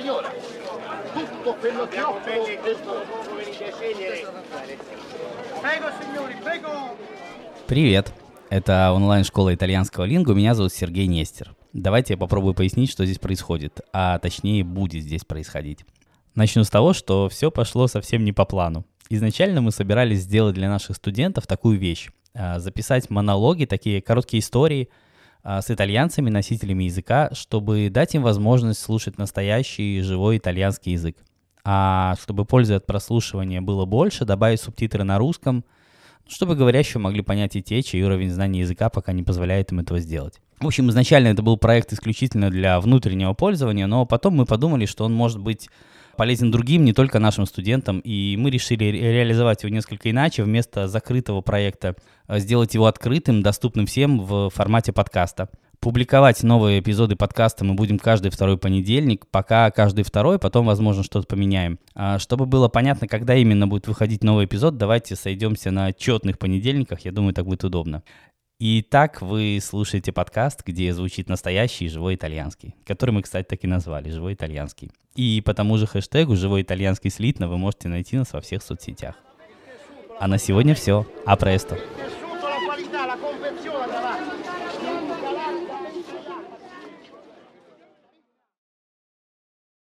signora. Tutto quello che offro è. Prego, signori, prego. Привет! Это онлайн-школа итальянского лингу. Меня зовут Сергей Нестер. Давайте я попробую пояснить, что здесь происходит, а точнее будет здесь происходить. Начну с того, что все пошло совсем не по плану. Изначально мы собирались сделать для наших студентов такую вещь. а, Записать монологи, такие короткие истории с итальянцами, носителями языка, чтобы дать им возможность слушать настоящий живой итальянский язык. А чтобы пользы от прослушивания было больше, добавить субтитры на русском, чтобы говорящие могли понять и те, чей уровень знания языка пока не позволяет им этого сделать. В общем, изначально это был проект исключительно для внутреннего пользования, но потом мы подумали, что он может быть полезен другим, не только нашим студентам, и мы решили ре- реализовать его несколько иначе, вместо закрытого проекта э, сделать его открытым, доступным всем в формате подкаста. Публиковать новые эпизоды подкаста мы будем каждый второй понедельник, пока каждый второй, потом, возможно, что-то поменяем. А чтобы было понятно, когда именно будет выходить новый эпизод, давайте сойдемся на четных понедельниках, я думаю, так будет удобно. Итак, вы слушаете подкаст, где звучит настоящий живой итальянский, который мы, кстати, так и назвали «Живой итальянский». И по тому же хэштегу «Живой итальянский слитно» вы можете найти нас во всех соцсетях. А на сегодня все. А престо.